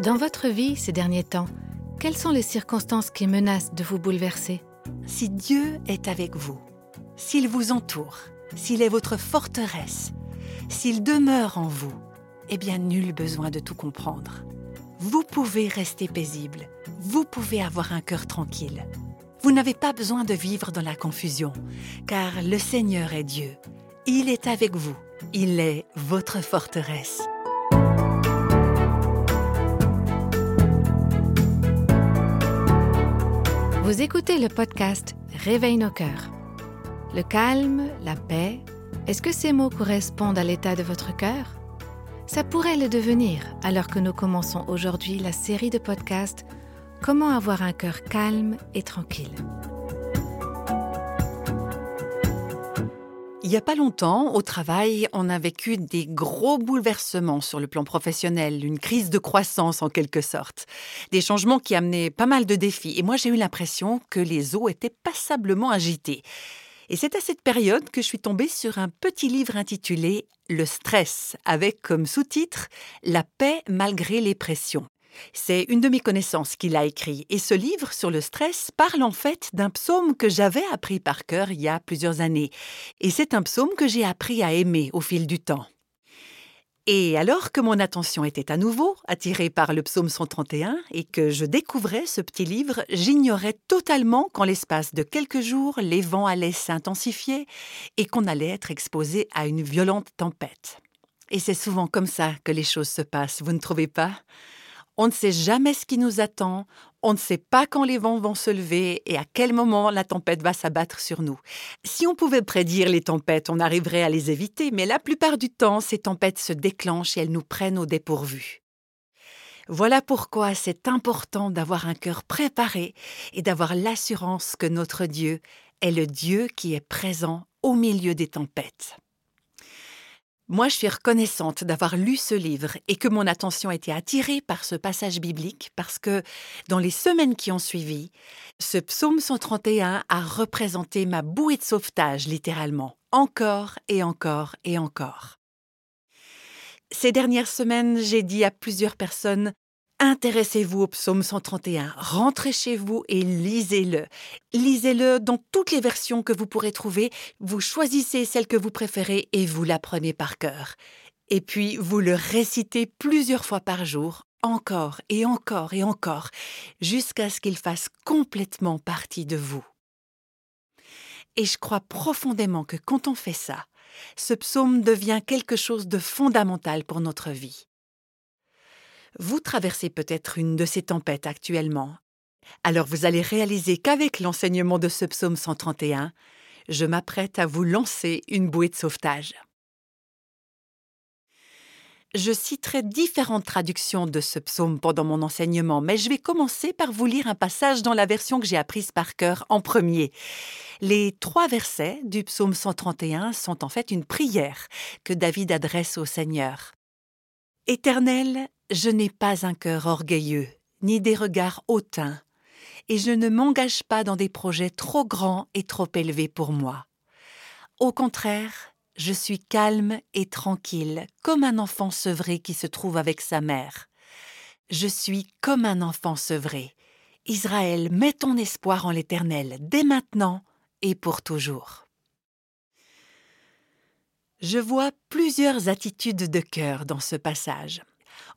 Dans votre vie ces derniers temps, quelles sont les circonstances qui menacent de vous bouleverser? Si Dieu est avec vous, s'il vous entoure, s'il est votre forteresse, s'il demeure en vous, eh bien nul besoin de tout comprendre. Vous pouvez rester paisible, vous pouvez avoir un cœur tranquille. Vous n'avez pas besoin de vivre dans la confusion, car le Seigneur est Dieu. Il est avec vous, il est votre forteresse. Vous écoutez le podcast Réveille nos cœurs. Le calme, la paix, est-ce que ces mots correspondent à l'état de votre cœur? Ça pourrait le devenir alors que nous commençons aujourd'hui la série de podcasts Comment avoir un cœur calme et tranquille. Il n'y a pas longtemps, au travail, on a vécu des gros bouleversements sur le plan professionnel, une crise de croissance en quelque sorte. Des changements qui amenaient pas mal de défis. Et moi, j'ai eu l'impression que les eaux étaient passablement agitées. Et c'est à cette période que je suis tombée sur un petit livre intitulé Le stress, avec comme sous-titre La paix malgré les pressions. C'est une de mes connaissances qu'il a écrit, et ce livre sur le stress parle en fait d'un psaume que j'avais appris par cœur il y a plusieurs années, et c'est un psaume que j'ai appris à aimer au fil du temps. Et alors que mon attention était à nouveau attirée par le psaume 131 et que je découvrais ce petit livre, j'ignorais totalement qu'en l'espace de quelques jours, les vents allaient s'intensifier et qu'on allait être exposé à une violente tempête. Et c'est souvent comme ça que les choses se passent, vous ne trouvez pas? On ne sait jamais ce qui nous attend, on ne sait pas quand les vents vont se lever et à quel moment la tempête va s'abattre sur nous. Si on pouvait prédire les tempêtes, on arriverait à les éviter, mais la plupart du temps, ces tempêtes se déclenchent et elles nous prennent au dépourvu. Voilà pourquoi c'est important d'avoir un cœur préparé et d'avoir l'assurance que notre Dieu est le Dieu qui est présent au milieu des tempêtes. Moi, je suis reconnaissante d'avoir lu ce livre et que mon attention ait été attirée par ce passage biblique parce que dans les semaines qui ont suivi, ce psaume 131 a représenté ma bouée de sauvetage littéralement, encore et encore et encore. Ces dernières semaines, j'ai dit à plusieurs personnes Intéressez-vous au psaume 131, rentrez chez vous et lisez-le. Lisez-le dans toutes les versions que vous pourrez trouver, vous choisissez celle que vous préférez et vous l'apprenez par cœur. Et puis vous le récitez plusieurs fois par jour, encore et encore et encore, jusqu'à ce qu'il fasse complètement partie de vous. Et je crois profondément que quand on fait ça, ce psaume devient quelque chose de fondamental pour notre vie. Vous traversez peut-être une de ces tempêtes actuellement. Alors vous allez réaliser qu'avec l'enseignement de ce psaume 131, je m'apprête à vous lancer une bouée de sauvetage. Je citerai différentes traductions de ce psaume pendant mon enseignement, mais je vais commencer par vous lire un passage dans la version que j'ai apprise par cœur en premier. Les trois versets du psaume 131 sont en fait une prière que David adresse au Seigneur. Éternel, je n'ai pas un cœur orgueilleux, ni des regards hautains, et je ne m'engage pas dans des projets trop grands et trop élevés pour moi. Au contraire, je suis calme et tranquille, comme un enfant sevré qui se trouve avec sa mère. Je suis comme un enfant sevré. Israël, mets ton espoir en l'Éternel, dès maintenant et pour toujours. Je vois plusieurs attitudes de cœur dans ce passage.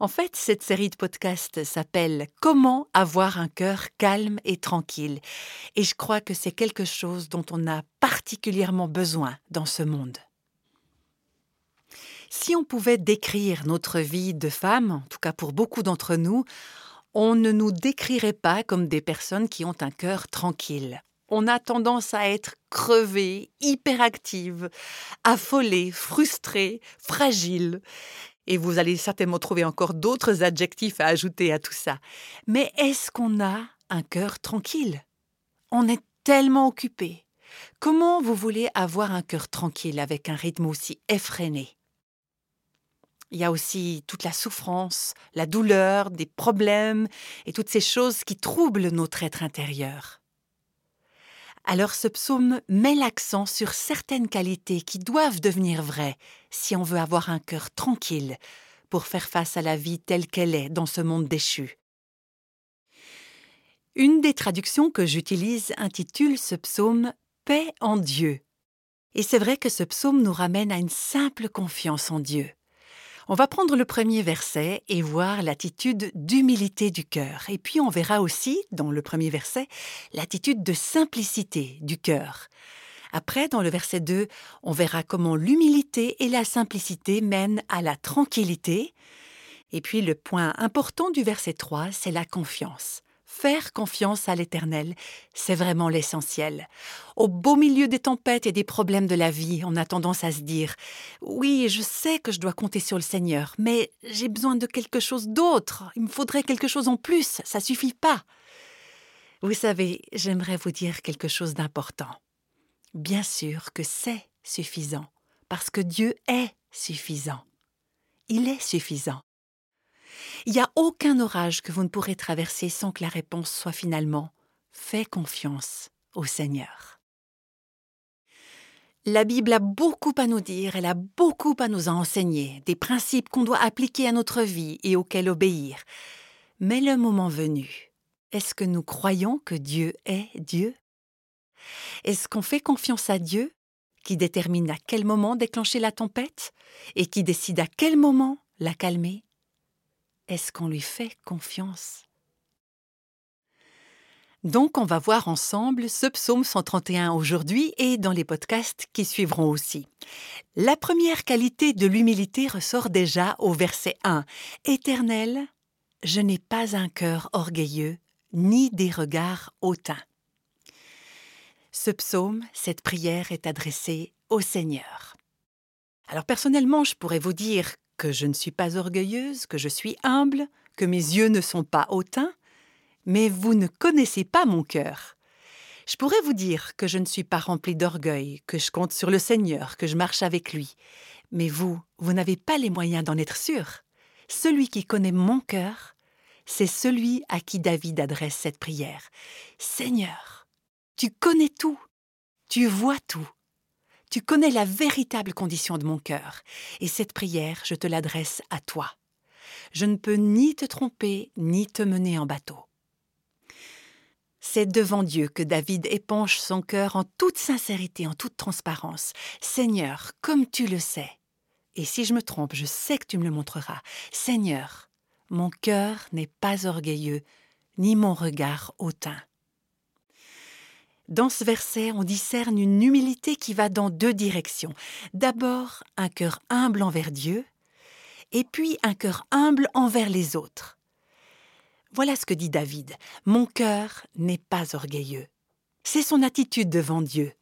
En fait, cette série de podcasts s'appelle Comment avoir un cœur calme et tranquille. Et je crois que c'est quelque chose dont on a particulièrement besoin dans ce monde. Si on pouvait décrire notre vie de femme, en tout cas pour beaucoup d'entre nous, on ne nous décrirait pas comme des personnes qui ont un cœur tranquille. On a tendance à être crevé, hyperactive, affolée, frustrée, fragile. Et vous allez certainement trouver encore d'autres adjectifs à ajouter à tout ça. Mais est-ce qu'on a un cœur tranquille? On est tellement occupé. Comment vous voulez avoir un cœur tranquille avec un rythme aussi effréné? Il y a aussi toute la souffrance, la douleur, des problèmes et toutes ces choses qui troublent notre être intérieur. Alors ce psaume met l'accent sur certaines qualités qui doivent devenir vraies si on veut avoir un cœur tranquille pour faire face à la vie telle qu'elle est dans ce monde déchu. Une des traductions que j'utilise intitule ce psaume Paix en Dieu. Et c'est vrai que ce psaume nous ramène à une simple confiance en Dieu. On va prendre le premier verset et voir l'attitude d'humilité du cœur. Et puis on verra aussi, dans le premier verset, l'attitude de simplicité du cœur. Après, dans le verset 2, on verra comment l'humilité et la simplicité mènent à la tranquillité. Et puis le point important du verset 3, c'est la confiance. Faire confiance à l'Éternel, c'est vraiment l'essentiel. Au beau milieu des tempêtes et des problèmes de la vie, on a tendance à se dire Oui, je sais que je dois compter sur le Seigneur, mais j'ai besoin de quelque chose d'autre. Il me faudrait quelque chose en plus, ça suffit pas. Vous savez, j'aimerais vous dire quelque chose d'important. Bien sûr que c'est suffisant, parce que Dieu est suffisant. Il est suffisant. Il n'y a aucun orage que vous ne pourrez traverser sans que la réponse soit finalement Fais confiance au Seigneur. La Bible a beaucoup à nous dire, elle a beaucoup à nous enseigner, des principes qu'on doit appliquer à notre vie et auxquels obéir. Mais le moment venu, est-ce que nous croyons que Dieu est Dieu? Est-ce qu'on fait confiance à Dieu, qui détermine à quel moment déclencher la tempête et qui décide à quel moment la calmer? Est-ce qu'on lui fait confiance? Donc on va voir ensemble ce psaume 131 aujourd'hui et dans les podcasts qui suivront aussi. La première qualité de l'humilité ressort déjà au verset 1. Éternel, je n'ai pas un cœur orgueilleux, ni des regards hautains. Ce psaume, cette prière est adressée au Seigneur. Alors personnellement, je pourrais vous dire que je ne suis pas orgueilleuse, que je suis humble, que mes yeux ne sont pas hautains, mais vous ne connaissez pas mon cœur. Je pourrais vous dire que je ne suis pas remplie d'orgueil, que je compte sur le Seigneur, que je marche avec lui. Mais vous, vous n'avez pas les moyens d'en être sûr. Celui qui connaît mon cœur, c'est celui à qui David adresse cette prière. Seigneur, tu connais tout, tu vois tout. Tu connais la véritable condition de mon cœur, et cette prière, je te l'adresse à toi. Je ne peux ni te tromper, ni te mener en bateau. C'est devant Dieu que David épanche son cœur en toute sincérité, en toute transparence. Seigneur, comme tu le sais, et si je me trompe, je sais que tu me le montreras. Seigneur, mon cœur n'est pas orgueilleux, ni mon regard hautain. Dans ce verset, on discerne une humilité qui va dans deux directions. D'abord, un cœur humble envers Dieu, et puis un cœur humble envers les autres. Voilà ce que dit David. Mon cœur n'est pas orgueilleux. C'est son attitude devant Dieu.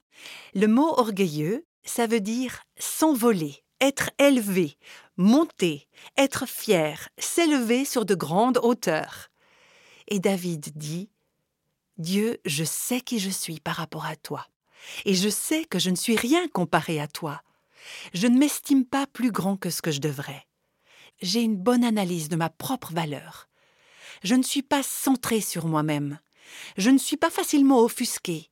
Le mot orgueilleux, ça veut dire s'envoler, être élevé, monter, être fier, s'élever sur de grandes hauteurs. Et David dit Dieu, je sais qui je suis par rapport à toi, et je sais que je ne suis rien comparé à toi. Je ne m'estime pas plus grand que ce que je devrais. J'ai une bonne analyse de ma propre valeur. Je ne suis pas centré sur moi-même. Je ne suis pas facilement offusqué.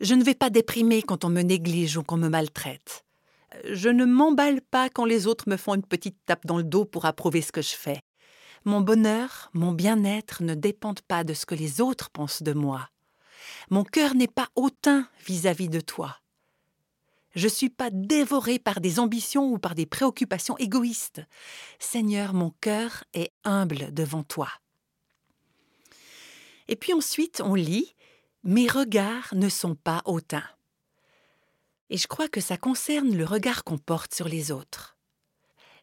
Je ne vais pas déprimer quand on me néglige ou qu'on me maltraite. Je ne m'emballe pas quand les autres me font une petite tape dans le dos pour approuver ce que je fais. Mon bonheur, mon bien-être ne dépendent pas de ce que les autres pensent de moi. Mon cœur n'est pas hautain vis-à-vis de toi. Je ne suis pas dévoré par des ambitions ou par des préoccupations égoïstes. Seigneur, mon cœur est humble devant toi. Et puis ensuite, on lit Mes regards ne sont pas hautains. Et je crois que ça concerne le regard qu'on porte sur les autres.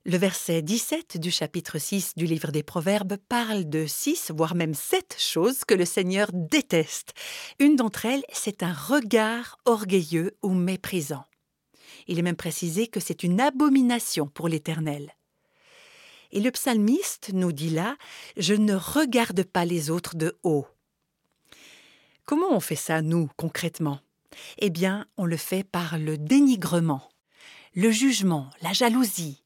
Le verset 17 du chapitre 6 du livre des Proverbes parle de six, voire même sept choses que le Seigneur déteste. Une d'entre elles, c'est un regard orgueilleux ou méprisant. Il est même précisé que c'est une abomination pour l'Éternel. Et le psalmiste nous dit là Je ne regarde pas les autres de haut. Comment on fait ça, nous, concrètement? Eh bien, on le fait par le dénigrement, le jugement, la jalousie,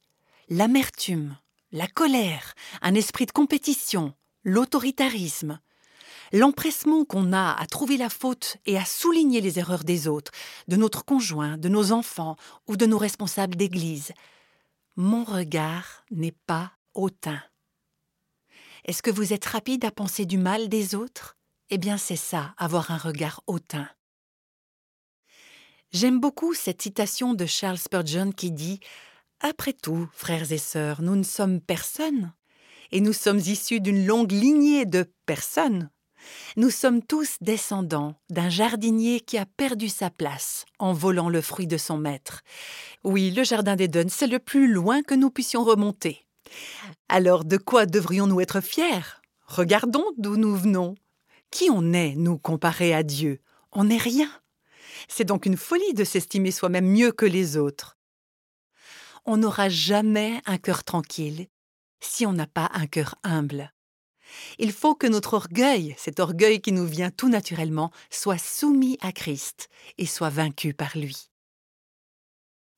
l'amertume, la colère, un esprit de compétition, l'autoritarisme, l'empressement qu'on a à trouver la faute et à souligner les erreurs des autres, de notre conjoint, de nos enfants ou de nos responsables d'Église. Mon regard n'est pas hautain. Est-ce que vous êtes rapide à penser du mal des autres? Eh bien c'est ça, avoir un regard hautain. J'aime beaucoup cette citation de Charles Spurgeon qui dit Après tout, frères et sœurs, nous ne sommes personne, et nous sommes issus d'une longue lignée de personnes. Nous sommes tous descendants d'un jardinier qui a perdu sa place en volant le fruit de son maître. Oui, le jardin d'Éden, c'est le plus loin que nous puissions remonter. Alors de quoi devrions-nous être fiers? Regardons d'où nous venons. Qui on est, nous, comparés à Dieu? On n'est rien. C'est donc une folie de s'estimer soi-même mieux que les autres. On n'aura jamais un cœur tranquille si on n'a pas un cœur humble. Il faut que notre orgueil, cet orgueil qui nous vient tout naturellement, soit soumis à Christ et soit vaincu par lui.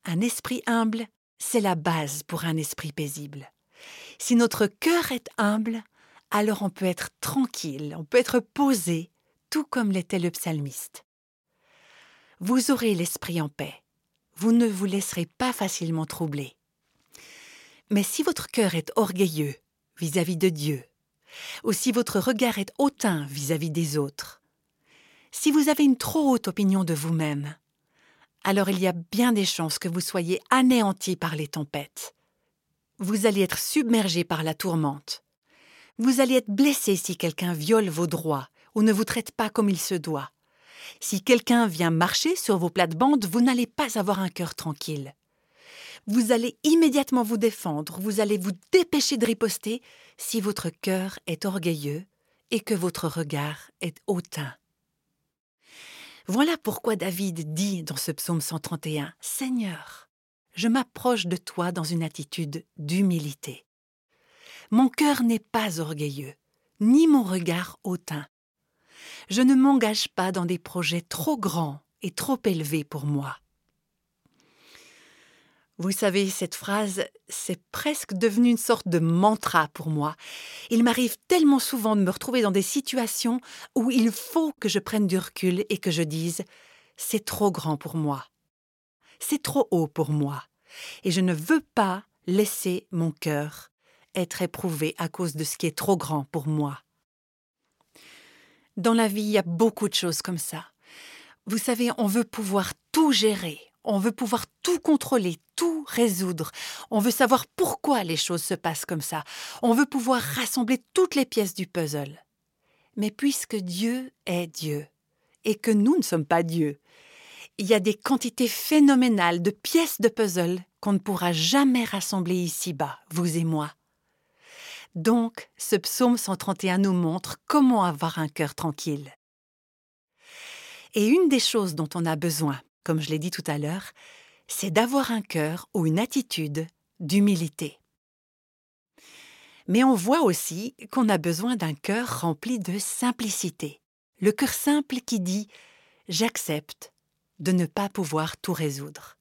Un esprit humble, c'est la base pour un esprit paisible. Si notre cœur est humble, alors on peut être tranquille, on peut être posé, tout comme l'était le psalmiste. Vous aurez l'esprit en paix, vous ne vous laisserez pas facilement troubler. Mais si votre cœur est orgueilleux vis-à-vis de Dieu, ou si votre regard est hautain vis-à-vis des autres, si vous avez une trop haute opinion de vous-même, alors il y a bien des chances que vous soyez anéanti par les tempêtes. Vous allez être submergé par la tourmente. Vous allez être blessé si quelqu'un viole vos droits ou ne vous traite pas comme il se doit. Si quelqu'un vient marcher sur vos plates-bandes, vous n'allez pas avoir un cœur tranquille vous allez immédiatement vous défendre, vous allez vous dépêcher de riposter si votre cœur est orgueilleux et que votre regard est hautain. Voilà pourquoi David dit dans ce psaume 131 Seigneur, je m'approche de toi dans une attitude d'humilité. Mon cœur n'est pas orgueilleux, ni mon regard hautain. Je ne m'engage pas dans des projets trop grands et trop élevés pour moi. Vous savez, cette phrase, c'est presque devenu une sorte de mantra pour moi. Il m'arrive tellement souvent de me retrouver dans des situations où il faut que je prenne du recul et que je dise c'est trop grand pour moi. C'est trop haut pour moi. Et je ne veux pas laisser mon cœur être éprouvé à cause de ce qui est trop grand pour moi. Dans la vie, il y a beaucoup de choses comme ça. Vous savez, on veut pouvoir tout gérer, on veut pouvoir tout contrôler, tout résoudre. On veut savoir pourquoi les choses se passent comme ça. On veut pouvoir rassembler toutes les pièces du puzzle. Mais puisque Dieu est Dieu, et que nous ne sommes pas Dieu, il y a des quantités phénoménales de pièces de puzzle qu'on ne pourra jamais rassembler ici-bas, vous et moi. Donc, ce psaume 131 nous montre comment avoir un cœur tranquille. Et une des choses dont on a besoin comme je l'ai dit tout à l'heure, c'est d'avoir un cœur ou une attitude d'humilité. Mais on voit aussi qu'on a besoin d'un cœur rempli de simplicité. Le cœur simple qui dit ⁇ J'accepte de ne pas pouvoir tout résoudre.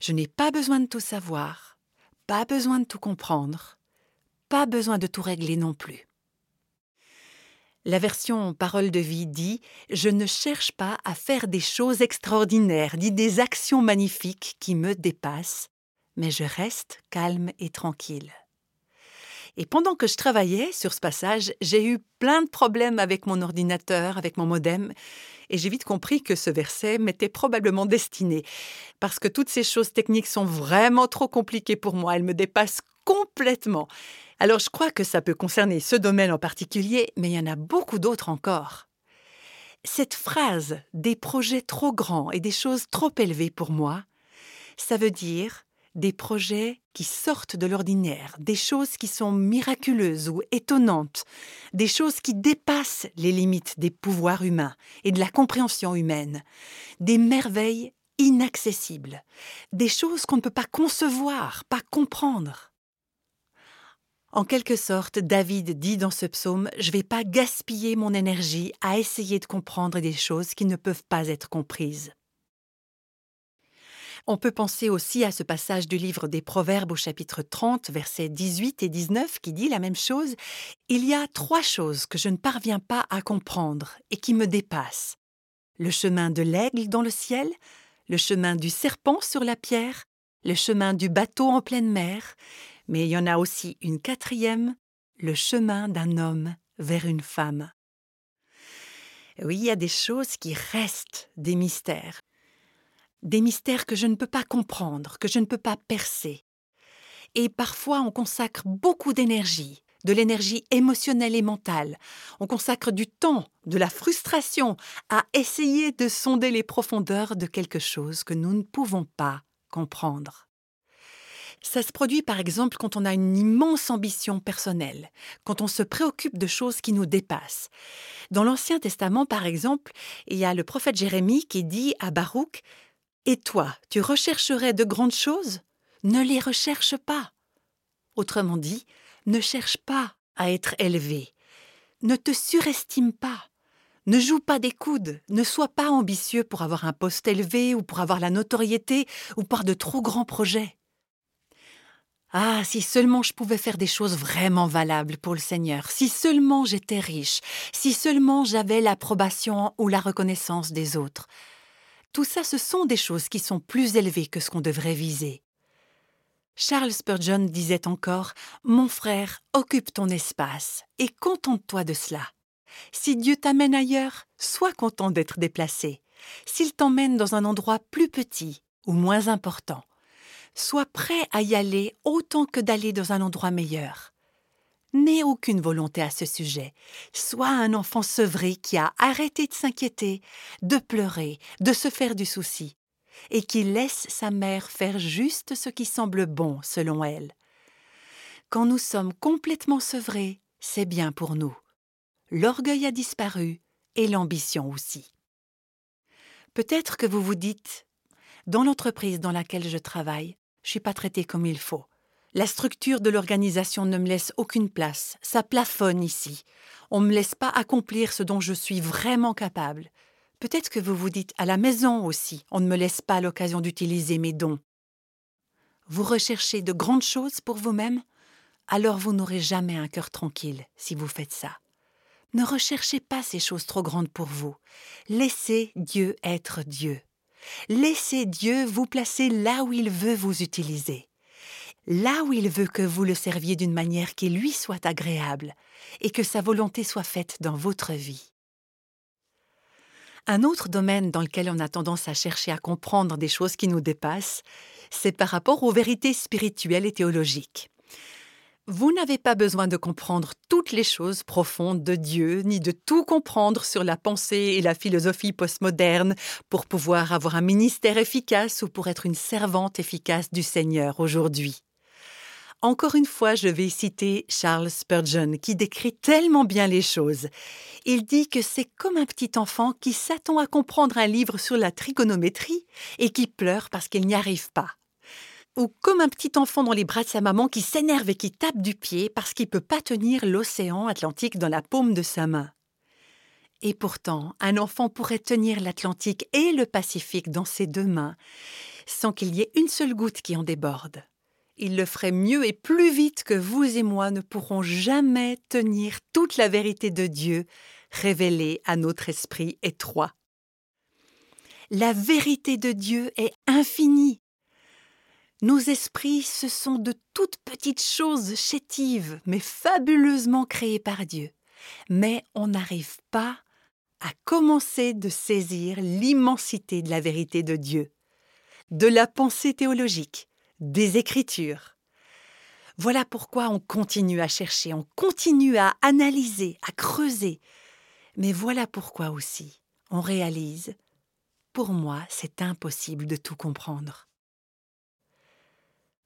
Je n'ai pas besoin de tout savoir, pas besoin de tout comprendre, pas besoin de tout régler non plus. La version Parole de vie dit Je ne cherche pas à faire des choses extraordinaires, ni des actions magnifiques qui me dépassent, mais je reste calme et tranquille. Et pendant que je travaillais sur ce passage, j'ai eu plein de problèmes avec mon ordinateur, avec mon modem, et j'ai vite compris que ce verset m'était probablement destiné, parce que toutes ces choses techniques sont vraiment trop compliquées pour moi, elles me dépassent complètement. Alors je crois que ça peut concerner ce domaine en particulier, mais il y en a beaucoup d'autres encore. Cette phrase des projets trop grands et des choses trop élevées pour moi, ça veut dire des projets qui sortent de l'ordinaire, des choses qui sont miraculeuses ou étonnantes, des choses qui dépassent les limites des pouvoirs humains et de la compréhension humaine, des merveilles inaccessibles, des choses qu'on ne peut pas concevoir, pas comprendre. En quelque sorte, David dit dans ce psaume Je ne vais pas gaspiller mon énergie à essayer de comprendre des choses qui ne peuvent pas être comprises. On peut penser aussi à ce passage du livre des Proverbes au chapitre 30, versets 18 et 19 qui dit la même chose. Il y a trois choses que je ne parviens pas à comprendre et qui me dépassent. Le chemin de l'aigle dans le ciel, le chemin du serpent sur la pierre, le chemin du bateau en pleine mer, Mais il y en a aussi une quatrième, le chemin d'un homme vers une femme. Oui, il y a des choses qui restent des mystères. Des mystères que je ne peux pas comprendre, que je ne peux pas percer. Et parfois on consacre beaucoup d'énergie, de l'énergie émotionnelle et mentale. On consacre du temps, de la frustration à essayer de sonder les profondeurs de quelque chose que nous ne pouvons pas comprendre. Ça se produit par exemple quand on a une immense ambition personnelle, quand on se préoccupe de choses qui nous dépassent. Dans l'Ancien Testament, par exemple, il y a le prophète Jérémie qui dit à Baruch Et toi, tu rechercherais de grandes choses? Ne les recherche pas. Autrement dit, ne cherche pas à être élevé. Ne te surestime pas. Ne joue pas des coudes, ne sois pas ambitieux pour avoir un poste élevé ou pour avoir la notoriété ou par de trop grands projets. Ah, si seulement je pouvais faire des choses vraiment valables pour le Seigneur, si seulement j'étais riche, si seulement j'avais l'approbation ou la reconnaissance des autres. Tout ça, ce sont des choses qui sont plus élevées que ce qu'on devrait viser. Charles Spurgeon disait encore Mon frère, occupe ton espace et contente-toi de cela. Si Dieu t'amène ailleurs, sois content d'être déplacé. S'il t'emmène dans un endroit plus petit ou moins important, Sois prêt à y aller autant que d'aller dans un endroit meilleur. N'aie aucune volonté à ce sujet. Sois un enfant sevré qui a arrêté de s'inquiéter, de pleurer, de se faire du souci, et qui laisse sa mère faire juste ce qui semble bon selon elle. Quand nous sommes complètement sevrés, c'est bien pour nous. L'orgueil a disparu et l'ambition aussi. Peut-être que vous vous dites, dans l'entreprise dans laquelle je travaille, je suis pas traité comme il faut. La structure de l'organisation ne me laisse aucune place. Ça plafonne ici. On ne me laisse pas accomplir ce dont je suis vraiment capable. Peut-être que vous vous dites à la maison aussi, on ne me laisse pas l'occasion d'utiliser mes dons. Vous recherchez de grandes choses pour vous-même? Alors vous n'aurez jamais un cœur tranquille si vous faites ça. Ne recherchez pas ces choses trop grandes pour vous. Laissez Dieu être Dieu. Laissez Dieu vous placer là où il veut vous utiliser, là où il veut que vous le serviez d'une manière qui lui soit agréable et que sa volonté soit faite dans votre vie. Un autre domaine dans lequel on a tendance à chercher à comprendre des choses qui nous dépassent, c'est par rapport aux vérités spirituelles et théologiques. Vous n'avez pas besoin de comprendre toutes les choses profondes de Dieu, ni de tout comprendre sur la pensée et la philosophie postmoderne pour pouvoir avoir un ministère efficace ou pour être une servante efficace du Seigneur aujourd'hui. Encore une fois, je vais citer Charles Spurgeon qui décrit tellement bien les choses. Il dit que c'est comme un petit enfant qui s'attend à comprendre un livre sur la trigonométrie et qui pleure parce qu'il n'y arrive pas ou comme un petit enfant dans les bras de sa maman qui s'énerve et qui tape du pied parce qu'il ne peut pas tenir l'océan Atlantique dans la paume de sa main. Et pourtant, un enfant pourrait tenir l'Atlantique et le Pacifique dans ses deux mains, sans qu'il y ait une seule goutte qui en déborde. Il le ferait mieux et plus vite que vous et moi ne pourrons jamais tenir toute la vérité de Dieu révélée à notre esprit étroit. La vérité de Dieu est infinie, nos esprits, ce sont de toutes petites choses chétives, mais fabuleusement créées par Dieu. Mais on n'arrive pas à commencer de saisir l'immensité de la vérité de Dieu, de la pensée théologique, des Écritures. Voilà pourquoi on continue à chercher, on continue à analyser, à creuser. Mais voilà pourquoi aussi on réalise, pour moi, c'est impossible de tout comprendre.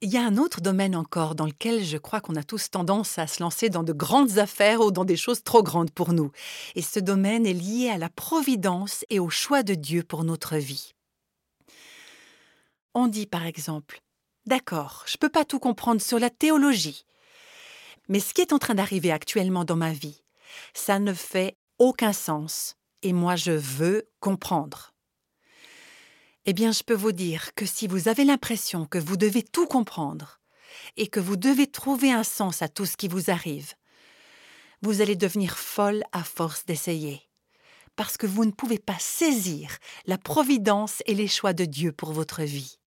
Il y a un autre domaine encore dans lequel je crois qu'on a tous tendance à se lancer dans de grandes affaires ou dans des choses trop grandes pour nous. Et ce domaine est lié à la providence et au choix de Dieu pour notre vie. On dit par exemple D'accord, je ne peux pas tout comprendre sur la théologie. Mais ce qui est en train d'arriver actuellement dans ma vie, ça ne fait aucun sens et moi je veux comprendre. Eh bien, je peux vous dire que si vous avez l'impression que vous devez tout comprendre et que vous devez trouver un sens à tout ce qui vous arrive, vous allez devenir folle à force d'essayer, parce que vous ne pouvez pas saisir la providence et les choix de Dieu pour votre vie.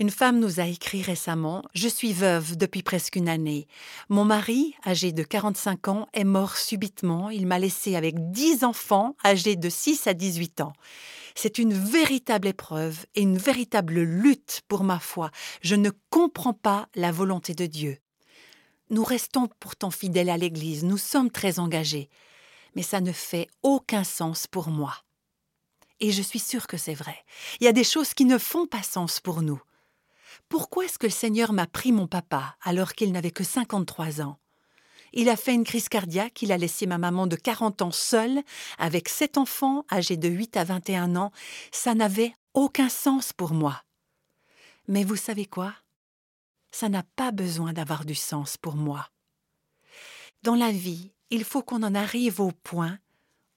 Une femme nous a écrit récemment Je suis veuve depuis presque une année. Mon mari, âgé de 45 ans, est mort subitement. Il m'a laissé avec 10 enfants âgés de 6 à 18 ans. C'est une véritable épreuve et une véritable lutte pour ma foi. Je ne comprends pas la volonté de Dieu. Nous restons pourtant fidèles à l'Église, nous sommes très engagés, mais ça ne fait aucun sens pour moi. Et je suis sûre que c'est vrai. Il y a des choses qui ne font pas sens pour nous. Pourquoi est-ce que le Seigneur m'a pris mon papa alors qu'il n'avait que 53 ans? Il a fait une crise cardiaque, il a laissé ma maman de 40 ans seule, avec sept enfants âgés de 8 à 21 ans. Ça n'avait aucun sens pour moi. Mais vous savez quoi? Ça n'a pas besoin d'avoir du sens pour moi. Dans la vie, il faut qu'on en arrive au point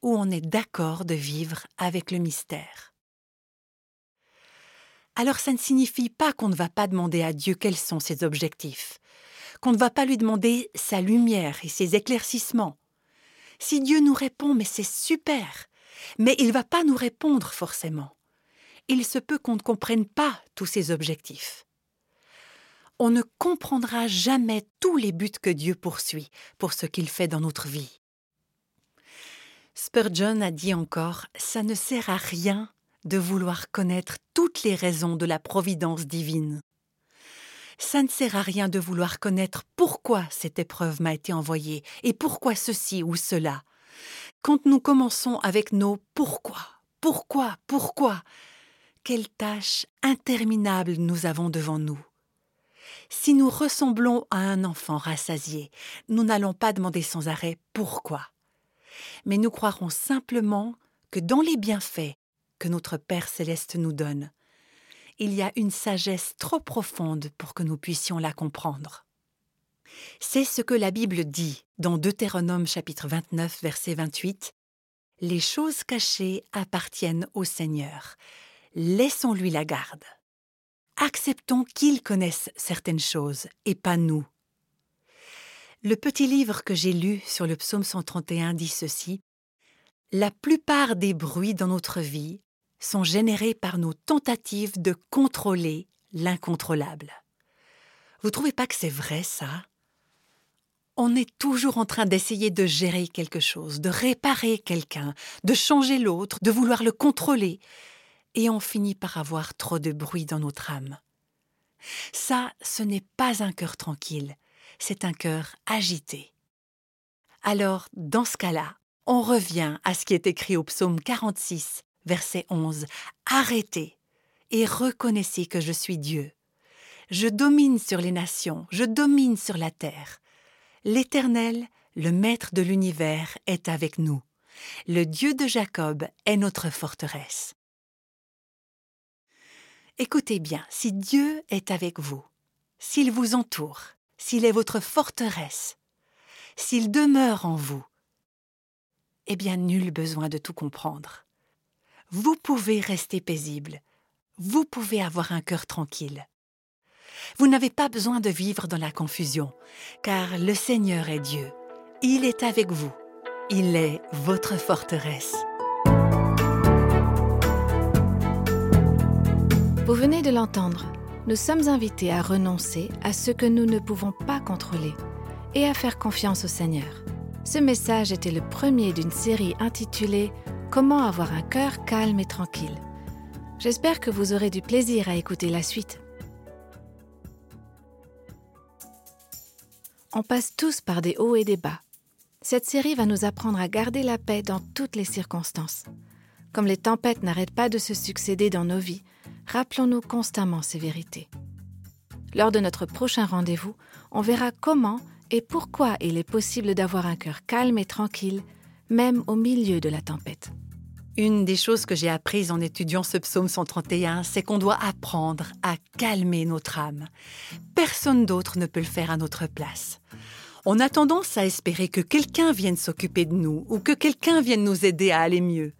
où on est d'accord de vivre avec le mystère. Alors ça ne signifie pas qu'on ne va pas demander à Dieu quels sont ses objectifs, qu'on ne va pas lui demander sa lumière et ses éclaircissements. Si Dieu nous répond, mais c'est super, mais il ne va pas nous répondre forcément. Il se peut qu'on ne comprenne pas tous ses objectifs. On ne comprendra jamais tous les buts que Dieu poursuit pour ce qu'il fait dans notre vie. Spurgeon a dit encore Ça ne sert à rien de vouloir connaître toutes les raisons de la providence divine. Ça ne sert à rien de vouloir connaître pourquoi cette épreuve m'a été envoyée et pourquoi ceci ou cela. Quand nous commençons avec nos pourquoi, pourquoi, pourquoi, quelle tâche interminable nous avons devant nous. Si nous ressemblons à un enfant rassasié, nous n'allons pas demander sans arrêt pourquoi mais nous croirons simplement que dans les bienfaits que notre Père céleste nous donne, il y a une sagesse trop profonde pour que nous puissions la comprendre. C'est ce que la Bible dit dans Deutéronome chapitre 29 verset 28. Les choses cachées appartiennent au Seigneur. Laissons-lui la garde. Acceptons qu'il connaisse certaines choses et pas nous. Le petit livre que j'ai lu sur le psaume 131 dit ceci La plupart des bruits dans notre vie sont générés par nos tentatives de contrôler l'incontrôlable. Vous trouvez pas que c'est vrai ça? On est toujours en train d'essayer de gérer quelque chose, de réparer quelqu'un, de changer l'autre, de vouloir le contrôler, et on finit par avoir trop de bruit dans notre âme. Ça, ce n'est pas un cœur tranquille, c'est un cœur agité. Alors, dans ce cas-là, on revient à ce qui est écrit au psaume 46, verset 11. Arrêtez et reconnaissez que je suis Dieu. Je domine sur les nations, je domine sur la terre. L'Éternel, le Maître de l'univers, est avec nous. Le Dieu de Jacob est notre forteresse. Écoutez bien, si Dieu est avec vous, s'il vous entoure, s'il est votre forteresse, s'il demeure en vous, eh bien nul besoin de tout comprendre. Vous pouvez rester paisible, vous pouvez avoir un cœur tranquille. Vous n'avez pas besoin de vivre dans la confusion, car le Seigneur est Dieu, il est avec vous, il est votre forteresse. Vous venez de l'entendre nous sommes invités à renoncer à ce que nous ne pouvons pas contrôler et à faire confiance au Seigneur. Ce message était le premier d'une série intitulée Comment avoir un cœur calme et tranquille? J'espère que vous aurez du plaisir à écouter la suite. On passe tous par des hauts et des bas. Cette série va nous apprendre à garder la paix dans toutes les circonstances. Comme les tempêtes n'arrêtent pas de se succéder dans nos vies, rappelons-nous constamment ces vérités. Lors de notre prochain rendez-vous, on verra comment et pourquoi il est possible d'avoir un cœur calme et tranquille, même au milieu de la tempête. Une des choses que j'ai apprises en étudiant ce psaume 131, c'est qu'on doit apprendre à calmer notre âme. Personne d'autre ne peut le faire à notre place. On a tendance à espérer que quelqu'un vienne s'occuper de nous ou que quelqu'un vienne nous aider à aller mieux.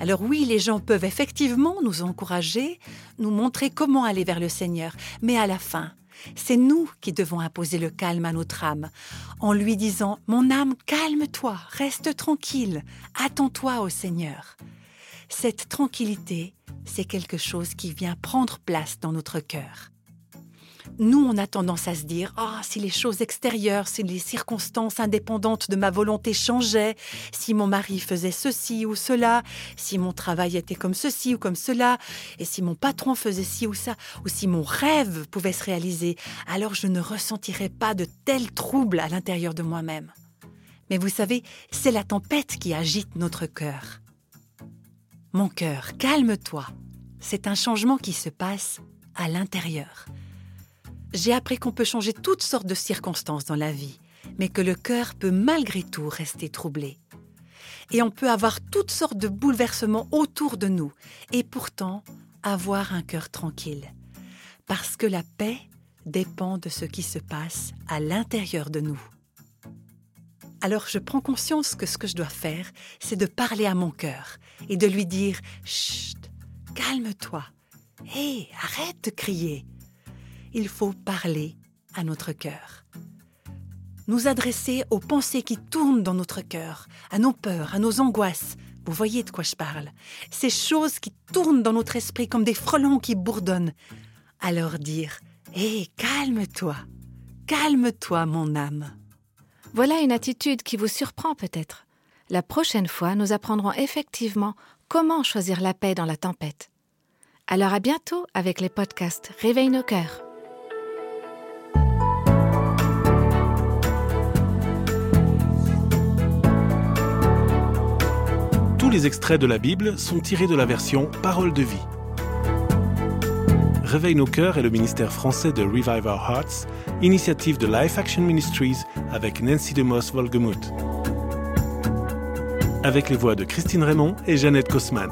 Alors oui, les gens peuvent effectivement nous encourager, nous montrer comment aller vers le Seigneur, mais à la fin, c'est nous qui devons imposer le calme à notre âme, en lui disant ⁇ Mon âme, calme-toi, reste tranquille, attends-toi au Seigneur ⁇ Cette tranquillité, c'est quelque chose qui vient prendre place dans notre cœur. Nous, on a tendance à se dire Ah, si les choses extérieures, si les circonstances indépendantes de ma volonté changeaient, si mon mari faisait ceci ou cela, si mon travail était comme ceci ou comme cela, et si mon patron faisait ci ou ça, ou si mon rêve pouvait se réaliser, alors je ne ressentirais pas de tels troubles à l'intérieur de moi-même. Mais vous savez, c'est la tempête qui agite notre cœur. Mon cœur, calme-toi. C'est un changement qui se passe à l'intérieur. J'ai appris qu'on peut changer toutes sortes de circonstances dans la vie, mais que le cœur peut malgré tout rester troublé. Et on peut avoir toutes sortes de bouleversements autour de nous, et pourtant avoir un cœur tranquille. Parce que la paix dépend de ce qui se passe à l'intérieur de nous. Alors je prends conscience que ce que je dois faire, c'est de parler à mon cœur et de lui dire Chut, calme-toi. Hé, arrête de crier. Il faut parler à notre cœur. Nous adresser aux pensées qui tournent dans notre cœur, à nos peurs, à nos angoisses. Vous voyez de quoi je parle Ces choses qui tournent dans notre esprit comme des frelons qui bourdonnent. Alors dire Hé, calme-toi. Calme-toi, mon âme. Voilà une attitude qui vous surprend peut-être. La prochaine fois, nous apprendrons effectivement comment choisir la paix dans la tempête. Alors à bientôt avec les podcasts Réveille nos cœurs. Les extraits de la Bible sont tirés de la version Parole de vie. Réveille nos cœurs est le ministère français de Revive Our Hearts, initiative de Life Action Ministries avec Nancy DeMoss Volgemuth. Avec les voix de Christine Raymond et Jeannette Kosman.